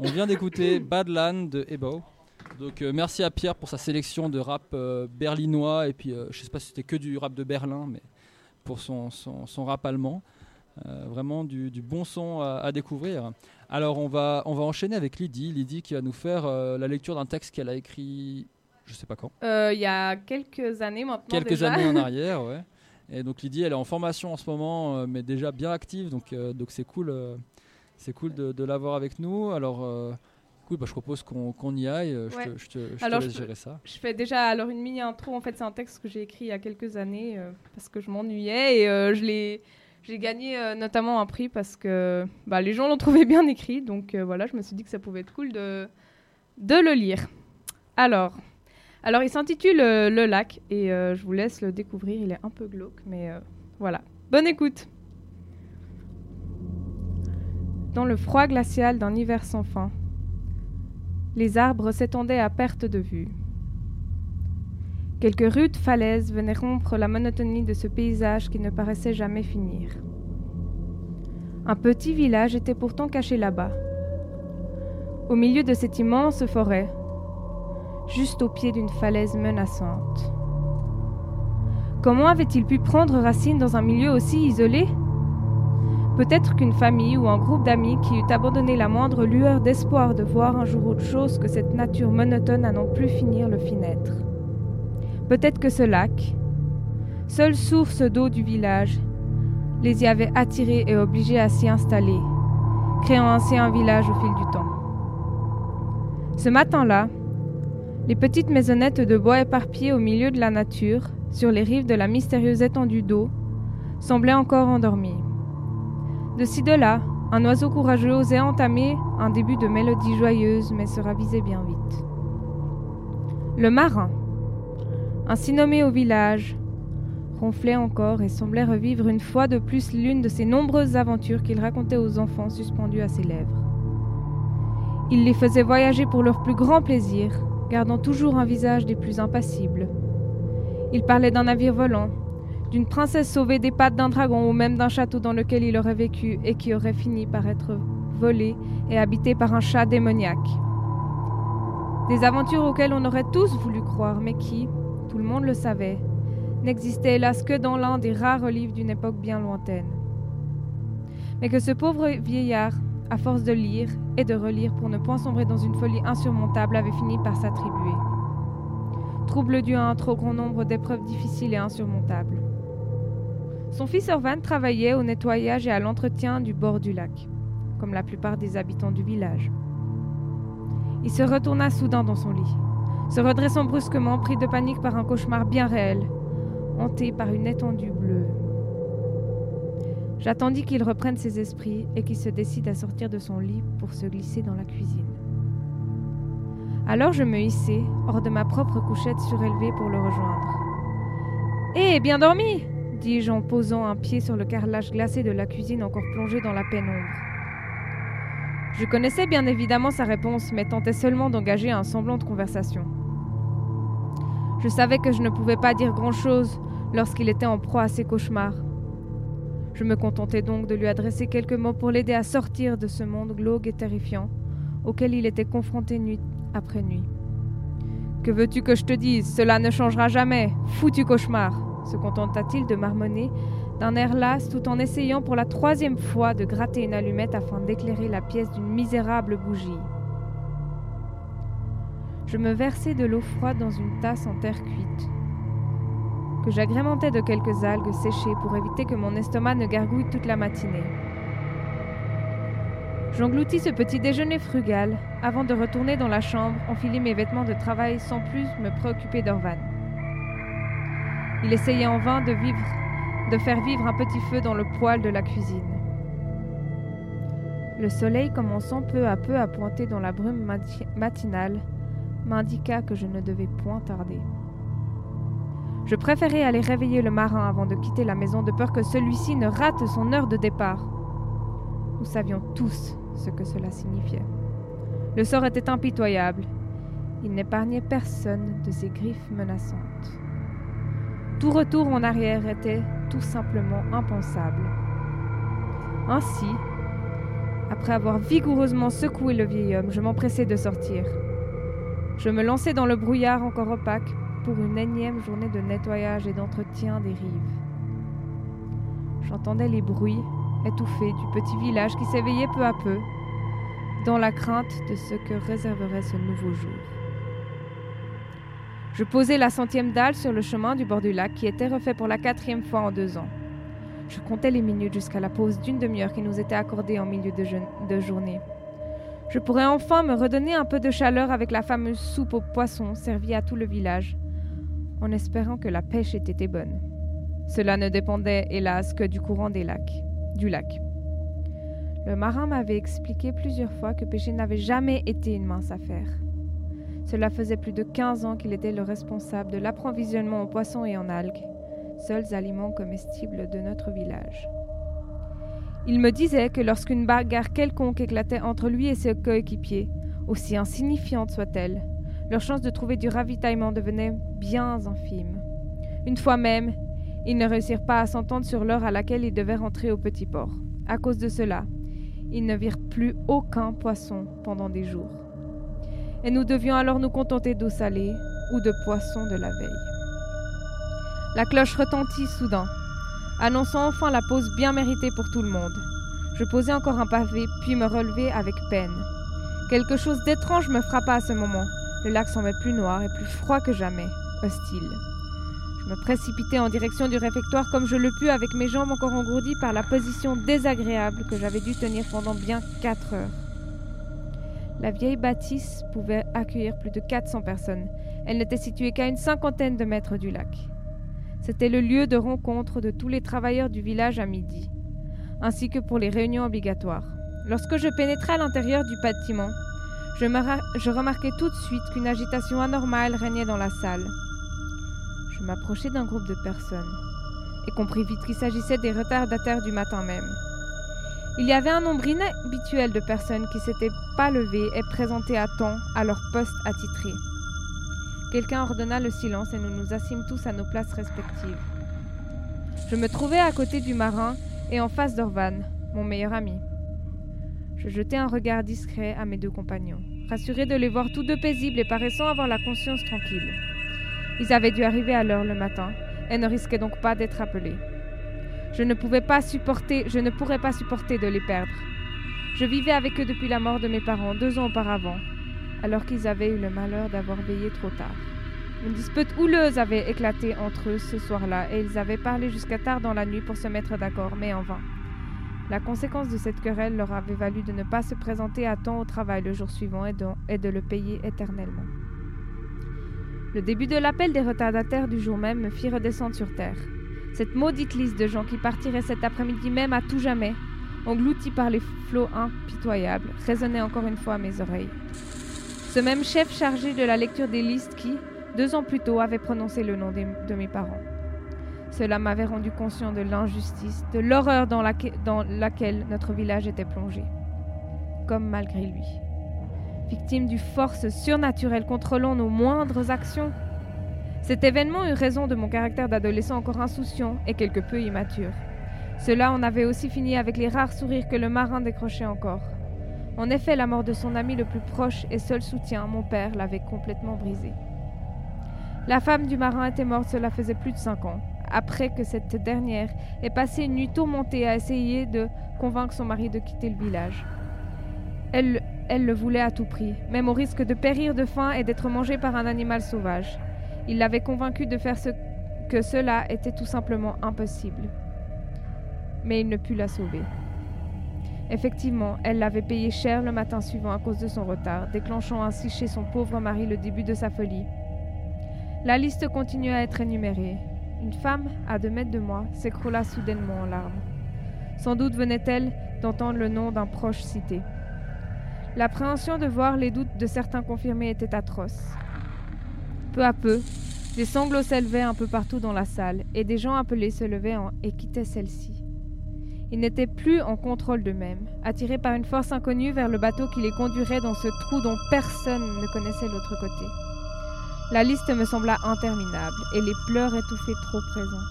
On vient d'écouter Badland de Ebo. Donc euh, merci à Pierre pour sa sélection de rap euh, berlinois et puis euh, je sais pas si c'était que du rap de Berlin, mais pour son, son, son rap allemand. Vraiment du, du bon son à, à découvrir. Alors on va, on va enchaîner avec Lydie. Lydie qui va nous faire la lecture d'un texte qu'elle a écrit, je sais pas quand, Il y a quelques années maintenant. quelques déjà. années en arrière, ouais. Et donc Lydie, elle est en formation en ce moment, mais déjà bien active, donc donc c'est cool, c'est cool de, de l'avoir avec nous. Alors euh, cool, bah, je propose qu'on y aille. Je Ouais. te, je te, je te Alors, laisse je gérer ça. Je fais déjà alors une mini intro. En fait, c'est un texte que j'ai écrit il y a quelques années euh, parce que je m'ennuyais et euh, je l'ai. J'ai gagné euh, notamment un prix parce que bah, les gens l'ont trouvé bien écrit. Donc voilà, je me suis dit que ça pouvait être cool de, de le lire. Alors, alors il s'intitule Le lac et je vous laisse le découvrir. Il est un peu glauque, mais voilà. Bonne écoute. Dans le froid glacial d'un hiver sans fin, les arbres s'étendaient à perte de vue. Quelques rudes falaises venaient rompre la monotonie de ce paysage qui ne paraissait jamais finir. Un petit village était pourtant caché là-bas, au milieu de cette immense forêt, juste au pied d'une falaise menaçante. Comment avait-il pu prendre racine dans un milieu aussi isolé? Peut-être qu'une famille ou un groupe d'amis qui eût abandonné la moindre lueur d'espoir de voir un jour autre chose que cette nature monotone à n'en plus finir le fit naître. Peut-être que ce lac, seule source d'eau du village, les y avait attirés et obligés à s'y installer, créant ainsi un village au fil du temps. Ce matin-là, les petites maisonnettes de bois éparpillées au milieu de la nature, sur les rives de la mystérieuse étendue d'eau, semblaient encore endormies. De ci de là, un oiseau courageux osait entamer un début de mélodie joyeuse, mais se ravisait bien vite. Le marin, ainsi nommé au village, ronflait encore et semblait revivre une fois de plus l'une de ces nombreuses aventures qu'il racontait aux enfants suspendus à ses lèvres. Il les faisait voyager pour leur plus grand plaisir, gardant toujours un visage des plus impassibles. Il parlait d'un navire volant, d'une princesse sauvée des pattes d'un dragon ou même d'un château dans lequel il aurait vécu et qui aurait fini par être volé et habité par un chat démoniaque. Des aventures auxquelles on aurait tous voulu croire, mais qui, tout le monde le savait, n'existaient hélas que dans l'un des rares livres d'une époque bien lointaine. Mais que ce pauvre vieillard, à force de lire et de relire pour ne point sombrer dans une folie insurmontable, avait fini par s'attribuer. Trouble dû à un trop grand nombre d'épreuves difficiles et insurmontables. Son fils Orvan travaillait au nettoyage et à l'entretien du bord du lac, comme la plupart des habitants du village. Il se retourna soudain dans son lit, se redressant brusquement, pris de panique par un cauchemar bien réel, hanté par une étendue bleue. J'attendis qu'il reprenne ses esprits et qu'il se décide à sortir de son lit pour se glisser dans la cuisine. Alors je me hissai hors de ma propre couchette surélevée pour le rejoindre. Hé, bien dormi dis-je en posant un pied sur le carrelage glacé de la cuisine encore plongé dans la pénombre. Je connaissais bien évidemment sa réponse, mais tentais seulement d'engager un semblant de conversation. Je savais que je ne pouvais pas dire grand-chose lorsqu'il était en proie à ses cauchemars. Je me contentais donc de lui adresser quelques mots pour l'aider à sortir de ce monde glauque et terrifiant auquel il était confronté nuit après nuit. Que veux-tu que je te dise? Cela ne changera jamais. Foutu cauchemar se contenta-t-il de marmonner d'un air las tout en essayant pour la troisième fois de gratter une allumette afin d'éclairer la pièce d'une misérable bougie. Je me versai de l'eau froide dans une tasse en terre cuite, que j'agrémentais de quelques algues séchées pour éviter que mon estomac ne gargouille toute la matinée. J'engloutis ce petit déjeuner frugal avant de retourner dans la chambre, enfiler mes vêtements de travail sans plus me préoccuper d'Orvan. Il essayait en vain de, vivre, de faire vivre un petit feu dans le poêle de la cuisine. Le soleil commençant peu à peu à pointer dans la brume mati- matinale m'indiqua que je ne devais point tarder. Je préférais aller réveiller le marin avant de quitter la maison de peur que celui-ci ne rate son heure de départ. Nous savions tous ce que cela signifiait. Le sort était impitoyable. Il n'épargnait personne de ses griffes menaçantes. Tout retour en arrière était tout simplement impensable. Ainsi, Après avoir vigoureusement secoué le vieil homme, je m'empressai de sortir. Je me lançai dans le brouillard encore opaque pour une énième journée de nettoyage et d'entretien des rives. J'entendais les bruits étouffés du petit village qui s'éveillait peu à peu, dans la crainte de ce que réserverait ce nouveau jour. Je posai la centième dalle sur le chemin du bord du lac qui était refait pour la quatrième fois en deux ans. Je comptais les minutes jusqu'à la pause d'une demi-heure qui nous était accordée en milieu de, de, journée. Je pourrais enfin me redonner un peu de chaleur avec la fameuse soupe aux poissons servie à tout le village, en espérant que la pêche ait été bonne. Cela ne dépendait, hélas, que du courant des lacs, du lac. Le marin m'avait expliqué plusieurs fois que pêcher n'avait jamais été une mince affaire. Cela faisait plus de 15 ans qu'il était le responsable de l'approvisionnement en poissons et en algues, seuls aliments comestibles de notre village. Il me disait que lorsqu'une bagarre quelconque éclatait entre lui et ses coéquipiers, aussi insignifiante soit-elle, leur chance de trouver du ravitaillement devenait bien infime. Une fois même, ils ne réussirent pas à s'entendre sur l'heure à laquelle ils devaient rentrer au petit port. À cause de cela, ils ne virent plus aucun poisson pendant des jours. Et nous devions alors nous contenter d'eau salée ou de poissons de la veille. La cloche retentit soudain, annonçant enfin la pause bien méritée pour tout le monde. Je posai encore un pavé, puis me relevai avec peine. Quelque chose d'étrange me frappa à ce moment. Le lac semblait plus noir et plus froid que jamais, hostile. Je me précipitai en direction du réfectoire comme je le pus avec mes jambes encore engourdies par la position désagréable que j'avais dû tenir pendant bien quatre heures. La vieille bâtisse pouvait accueillir plus de 400 personnes. Elle n'était située qu'à une cinquantaine de mètres du lac. C'était le lieu de rencontre de tous les travailleurs du village à midi, ainsi que pour les réunions obligatoires. Lorsque je pénétrai à l'intérieur du bâtiment, je, je remarquai tout de suite qu'une agitation anormale régnait dans la salle. Je m'approchai d'un groupe de personnes et compris vite qu'il s'agissait des retardataires du matin même. Il y avait un nombre inhabituel de personnes qui s'étaient pas levées et présentées à temps à leur poste attitré. Quelqu'un ordonna le silence et nous nous assîmes tous à nos places respectives. Je me trouvais à côté du marin et en face d'Orvan, mon meilleur ami. Je jetai un regard discret à mes deux compagnons, rassuré de les voir tous deux paisibles et paraissant avoir la conscience tranquille. Ils avaient dû arriver à l'heure le matin et ne risquaient donc pas d'être appelés. Je ne pouvais pas supporter, je ne pourrais pas supporter de les perdre. Je vivais avec eux depuis la mort de mes parents deux ans auparavant, alors qu'ils avaient eu le malheur d'avoir veillé trop tard. Une dispute houleuse avait éclaté entre eux ce soir-là, et ils avaient parlé jusqu'à tard dans la nuit pour se mettre d'accord, mais en vain. La conséquence de cette querelle leur avait valu de ne pas se présenter à temps au travail le jour suivant et de, et de le payer éternellement. Le début de l'appel des retardataires du jour même me fit redescendre sur terre. Cette maudite liste de gens qui partiraient cet après-midi même à tout jamais, engloutis par les flots impitoyables, résonnait encore une fois à mes oreilles. Ce même chef chargé de la lecture des listes qui, deux ans plus tôt, avait prononcé le nom de mes parents. Cela m'avait rendu conscient de l'injustice, de l'horreur dans, dans, laquelle notre village était plongé, comme malgré lui. Victime du force surnaturelle contrôlant nos moindres actions. Cet événement eut raison de mon caractère d'adolescent encore insouciant et quelque peu immature. Cela en avait aussi fini avec les rares sourires que le marin décrochait encore. En effet, la mort de son ami le plus proche et seul soutien, mon père, l'avait complètement brisé. La femme du marin était morte, cela faisait plus de cinq ans, après que cette dernière ait passé une nuit tourmentée à essayer de convaincre son mari de quitter le village. Elle, elle le voulait à tout prix, même au risque de périr de faim et d'être mangée par un animal sauvage. Il l'avait convaincue de faire ce que cela était tout simplement impossible. Mais il ne put la sauver. Effectivement, elle l'avait payé cher le matin suivant à cause de son retard, déclenchant ainsi chez son pauvre mari le début de sa folie. La liste continua à être énumérée. Une femme, à deux mètres de moi, s'écroula soudainement en larmes. Sans doute venait-elle d'entendre le nom d'un proche cité. L'appréhension de voir les doutes de certains confirmés était atroce. Peu à peu, des sanglots s'élevaient un peu partout dans la salle, et des gens appelés se levaient et quittaient celle-ci. Ils n'étaient plus en contrôle d'eux-mêmes, attirés par une force inconnue vers le bateau qui les conduirait dans ce trou dont personne ne connaissait l'autre côté. La liste me sembla interminable, et les pleurs étouffaient trop présents.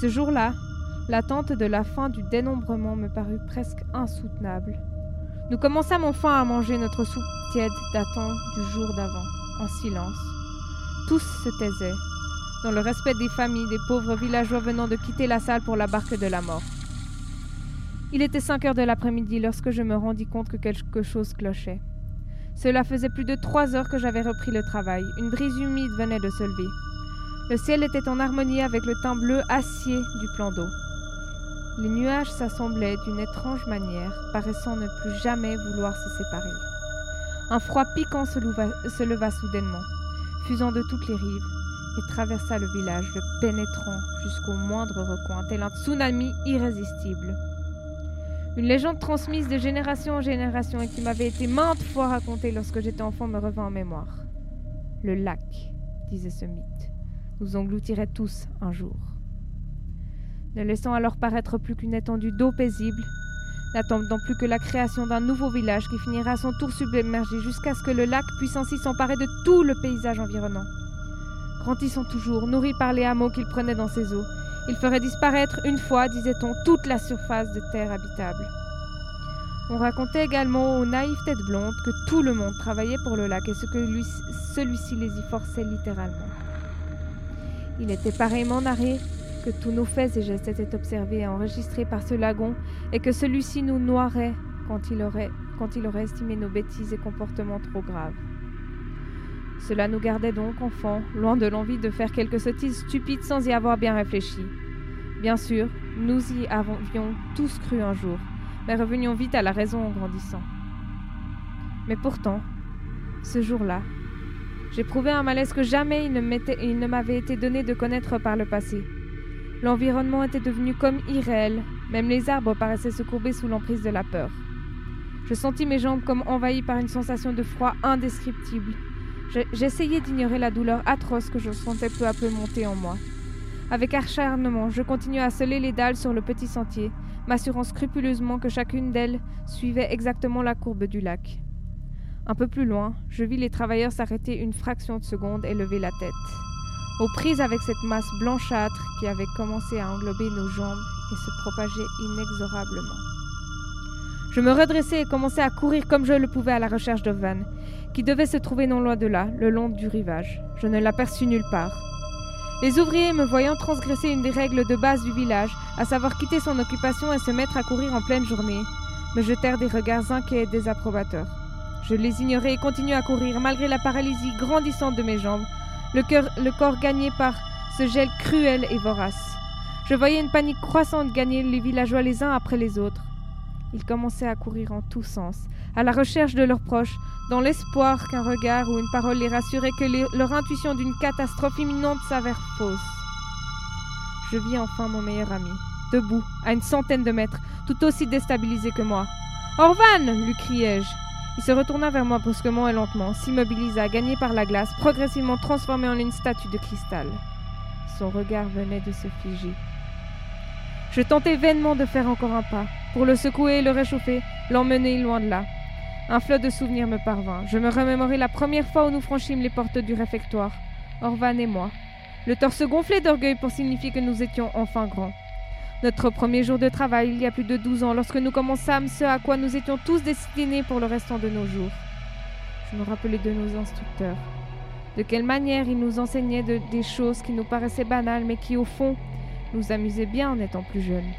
Ce jour-là, l'attente de la fin du dénombrement me parut presque insoutenable. Nous commençâmes enfin à manger notre soupe tiède datant du jour d'avant, en silence. Tous se taisaient, dans le respect des familles des pauvres villageois venant de quitter la salle pour la barque de la mort. Il était cinq heures de l'après-midi lorsque je me rendis compte que quelque chose clochait. Cela faisait plus de trois heures que j'avais repris le travail. Une brise humide venait de se lever. Le ciel était en harmonie avec le teint bleu acier du plan d'eau. Les nuages s'assemblaient d'une étrange manière, paraissant ne plus jamais vouloir se séparer. Un froid piquant se leva soudainement, fusant de toutes les rives, et traversa le village, le pénétrant jusqu'au moindre recoin, tel un tsunami irrésistible. Une légende transmise de génération en génération et qui m'avait été maintes fois racontée lorsque j'étais enfant me revint en mémoire. Le lac, disait ce mythe, nous engloutirait tous un jour. Ne laissant alors paraître plus qu'une étendue d'eau paisible, n'attendant plus que la création d'un nouveau village qui finira à son tour submergé jusqu'à ce que le lac puisse ainsi s'emparer de tout le paysage environnant. Grandissant toujours, nourri par les hameaux qu'il prenait dans ses eaux, il ferait disparaître une fois, disait-on, toute la surface de terre habitable. On racontait également aux naïves têtes blondes que tout le monde travaillait pour le lac et que celui-ci les y forçait littéralement. Il était pareillement narré que tous nos faits et gestes étaient observés et enregistrés par ce lagon et que celui-ci nous noierait quand il aurait, quand il aurait estimé nos bêtises et comportements trop graves. Cela nous gardait donc, enfants, loin de l'envie de faire quelques sottises stupides sans y avoir bien réfléchi. Bien sûr, nous y avions tous cru un jour, mais revenions vite à la raison en grandissant. Mais pourtant, ce jour-là, j'éprouvais un malaise que jamais il ne m'avait été donné de connaître par le passé. L'environnement était devenu comme irréel, même les arbres paraissaient se courber sous l'emprise de la peur. Je sentis mes jambes comme envahies par une sensation de froid indescriptible, J'essayais d'ignorer la douleur atroce que je sentais peu à peu monter en moi. Avec acharnement, je continuais à sceller les dalles sur le petit sentier, m'assurant scrupuleusement que chacune d'elles suivait exactement la courbe du lac. Un peu plus loin, je vis les travailleurs s'arrêter une fraction de seconde et lever la tête. Aux prises avec cette masse blanchâtre qui avait commencé à englober nos jambes et se propager inexorablement. Je me redressai et commençai à courir comme je le pouvais à la recherche de Van, qui devait se trouver non loin de là, le long du rivage. Je ne l'aperçus nulle part. Les ouvriers, me voyant transgresser une des règles de base du village, à savoir quitter son occupation et se mettre à courir en pleine journée, me jetèrent des regards inquiets et désapprobateurs. Je les ignorais et continuai à courir, malgré la paralysie grandissante de mes jambes, le, corps gagné par ce gel cruel et vorace. Je voyais une panique croissante gagner les villageois les uns après les autres. Ils commençaient à courir en tous sens, à la recherche de leurs proches, dans l'espoir qu'un regard ou une parole les rassurait que leur intuition d'une catastrophe imminente s'avère fausse. Je vis enfin mon meilleur ami, debout, à une centaine de mètres, tout aussi déstabilisé que moi. Orvan lui criai-je. Il se retourna vers moi brusquement et lentement, s'immobilisa, gagné par la glace, progressivement transformé en une statue de cristal. Son regard venait de se figer. Je tentai vainement de faire encore un pas, pour le secouer le réchauffer, l'emmener loin de là. Un flot de souvenirs me parvint. Je me remémorai la première fois où nous franchîmes les portes du réfectoire, Orvan et moi. Le torse gonflé d'orgueil pour signifier que nous étions enfin grands. Notre premier jour de travail, il y a plus de douze ans, lorsque nous commençâmes ce à quoi nous étions tous destinés pour le restant de nos jours. Je me rappelais de nos instructeurs. De quelle manière ils nous enseignaient des choses qui nous paraissaient banales, mais qui, au fond, nous amusaient bien en étant plus jeunes.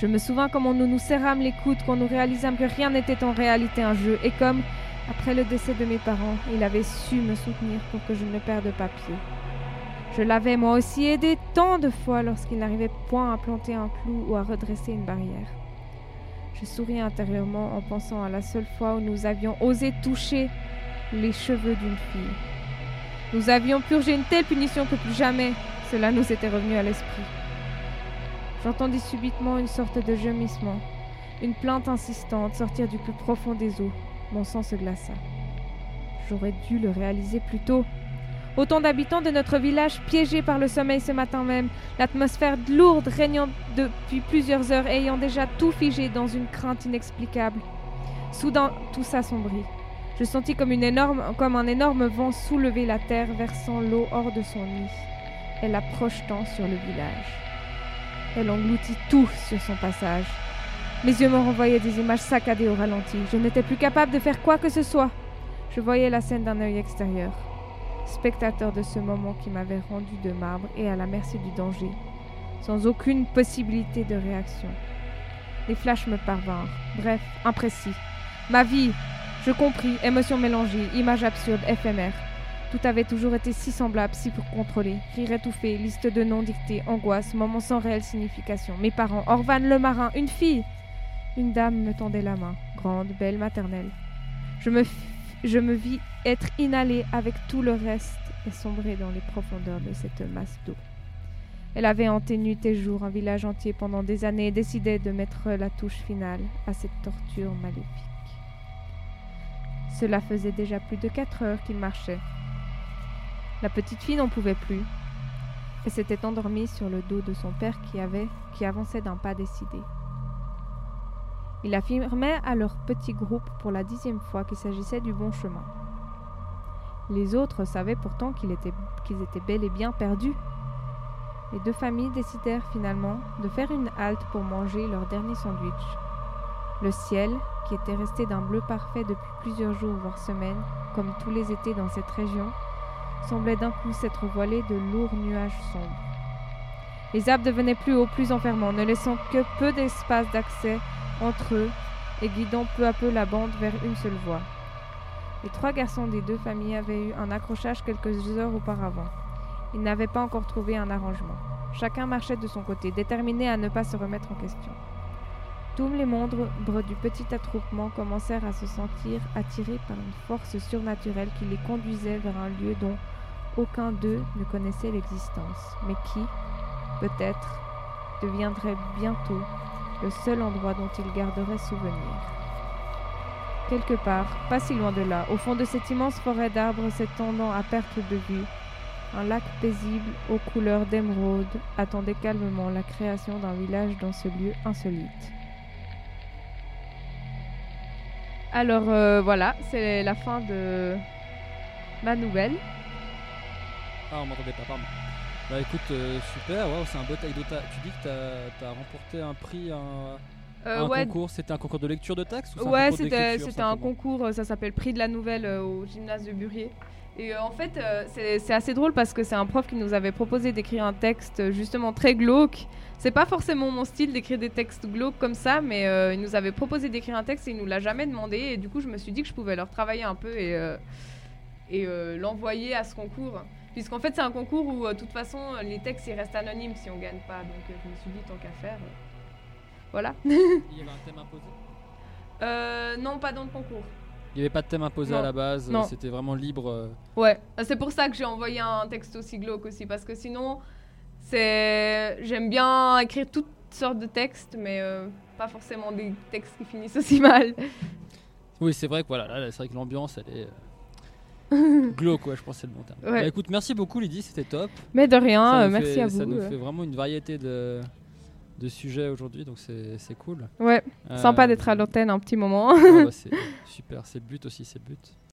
Je me souviens comment nous nous serrâmes les coudes quand nous réalisâmes que rien n'était en réalité un jeu, et comme, après le décès de mes parents, il avait su me soutenir pour que je ne perde pas pied. Je l'avais moi aussi aidé tant de fois lorsqu'il n'arrivait point à planter un clou ou à redresser une barrière. Je souris intérieurement en pensant à la seule fois où nous avions osé toucher les cheveux d'une fille. Nous avions purgé une telle punition que plus jamais cela nous était revenu à l'esprit. J'entendis subitement une sorte de gémissement, une plainte insistante sortir du plus profond des eaux. Mon sang se glaça. J'aurais dû le réaliser plus tôt. Autant d'habitants de notre village piégés par le sommeil ce matin même, l'atmosphère lourde régnant depuis plusieurs heures ayant déjà tout figé dans une crainte inexplicable. Soudain, tout s'assombrit. Je sentis comme, un énorme vent soulever la terre, versant l'eau hors de son nid et la projetant sur le village. Elle engloutit tout sur son passage. Mes yeux me renvoyaient des images saccadées au ralenti. Je n'étais plus capable de faire quoi que ce soit. Je voyais la scène d'un œil extérieur, spectateur de ce moment qui m'avait rendu de marbre et à la merci du danger, sans aucune possibilité de réaction. Les flashs me parvinrent, bref, imprécis. Ma vie, je compris, émotions mélangées, images absurdes, éphémères. Tout avait toujours été si semblable, si pour contrôler. Rire étouffé, liste de noms dictés, angoisse, moments sans réelle signification. Mes parents, Orvan le marin, une fille Une dame me tendait la main, grande, belle, maternelle. Je me, je me vis être inhalée avec tout le reste et sombrer dans les profondeurs de cette masse d'eau. Elle avait hanté nuit et jour un village entier pendant des années et décidait de mettre la touche finale à cette torture maléfique. Cela faisait déjà plus de quatre heures qu'il marchait. La petite fille n'en pouvait plus et s'était endormie sur le dos de son père qui, avait, qui avançait d'un pas décidé. Il affirmait à leur petit groupe pour la dixième fois qu'il s'agissait du bon chemin. Les autres savaient pourtant qu'ils étaient, bel et bien perdus. Les deux familles décidèrent finalement de faire une halte pour manger leur dernier sandwich. Le ciel, qui était resté d'un bleu parfait depuis plusieurs jours voire semaines, comme tous les étés dans cette région, semblait d'un coup s'être voilé de lourds nuages sombres. Les arbres devenaient plus hauts, plus enfermants, ne laissant que peu d'espace d'accès entre eux et guidant peu à peu la bande vers une seule voie. Les trois garçons des deux familles avaient eu un accrochage quelques heures auparavant. Ils n'avaient pas encore trouvé un arrangement. Chacun marchait de son côté, déterminé à ne pas se remettre en question. Tous les membres du petit attroupement commencèrent à se sentir attirés par une force surnaturelle qui les conduisait vers un lieu dont aucun d'eux ne connaissait l'existence, mais qui, peut-être, deviendrait bientôt le seul endroit dont ils garderaient souvenir. Quelque part, pas si loin de là, au fond de cette immense forêt d'arbres s'étendant à perte de vue, un lac paisible aux couleurs d'émeraude attendait calmement la création d'un village dans ce lieu insolite. Alors euh, voilà, c'est la fin de ma nouvelle. Ah, on m'entendait pas, pardon. Bah écoute, euh, super, wow, c'est un beau taille Tu dis que tu as, remporté un prix, un, euh, un concours. C'était un concours de lecture de texte ou Ouais, c'était un concours, ça s'appelle Prix de la Nouvelle au gymnase de Burier. Et en fait, c'est assez drôle parce que c'est un prof qui nous avait proposé d'écrire un texte justement très glauque. C'est pas forcément mon style d'écrire des textes glauques comme ça, mais il nous avait proposé d'écrire un texte et il nous l'a jamais demandé. Et du coup, je me suis dit que je pouvais leur travailler un peu et, et l'envoyer à ce concours. Puisqu'en fait, c'est un concours où, de toute façon, les textes ils restent anonymes si on gagne pas. Donc, je me suis dit, tant qu'à faire. Voilà. Il y avait un thème imposé euh, Non, pas dans le concours. Il n'y avait pas de thème imposé à la base, c'était vraiment libre. Euh. Ouais, c'est pour ça que j'ai envoyé un texte aussi glauque aussi, parce que sinon, c'est j'aime bien écrire toutes sortes de textes, mais euh, pas forcément des textes qui finissent aussi mal. Oui, c'est vrai que voilà, là, c'est vrai que l'ambiance, elle est glauque, ouais, je pense que c'est le bon terme. Bah, écoute, merci beaucoup Lydie, c'était top. Mais de rien, merci à vous. Ça nous fait vraiment une variété de, de sujets aujourd'hui, donc c'est cool. Ouais, sympa d'être à l'antenne un petit moment. Ah bah, c'est super, c'est le but aussi, c'est le but.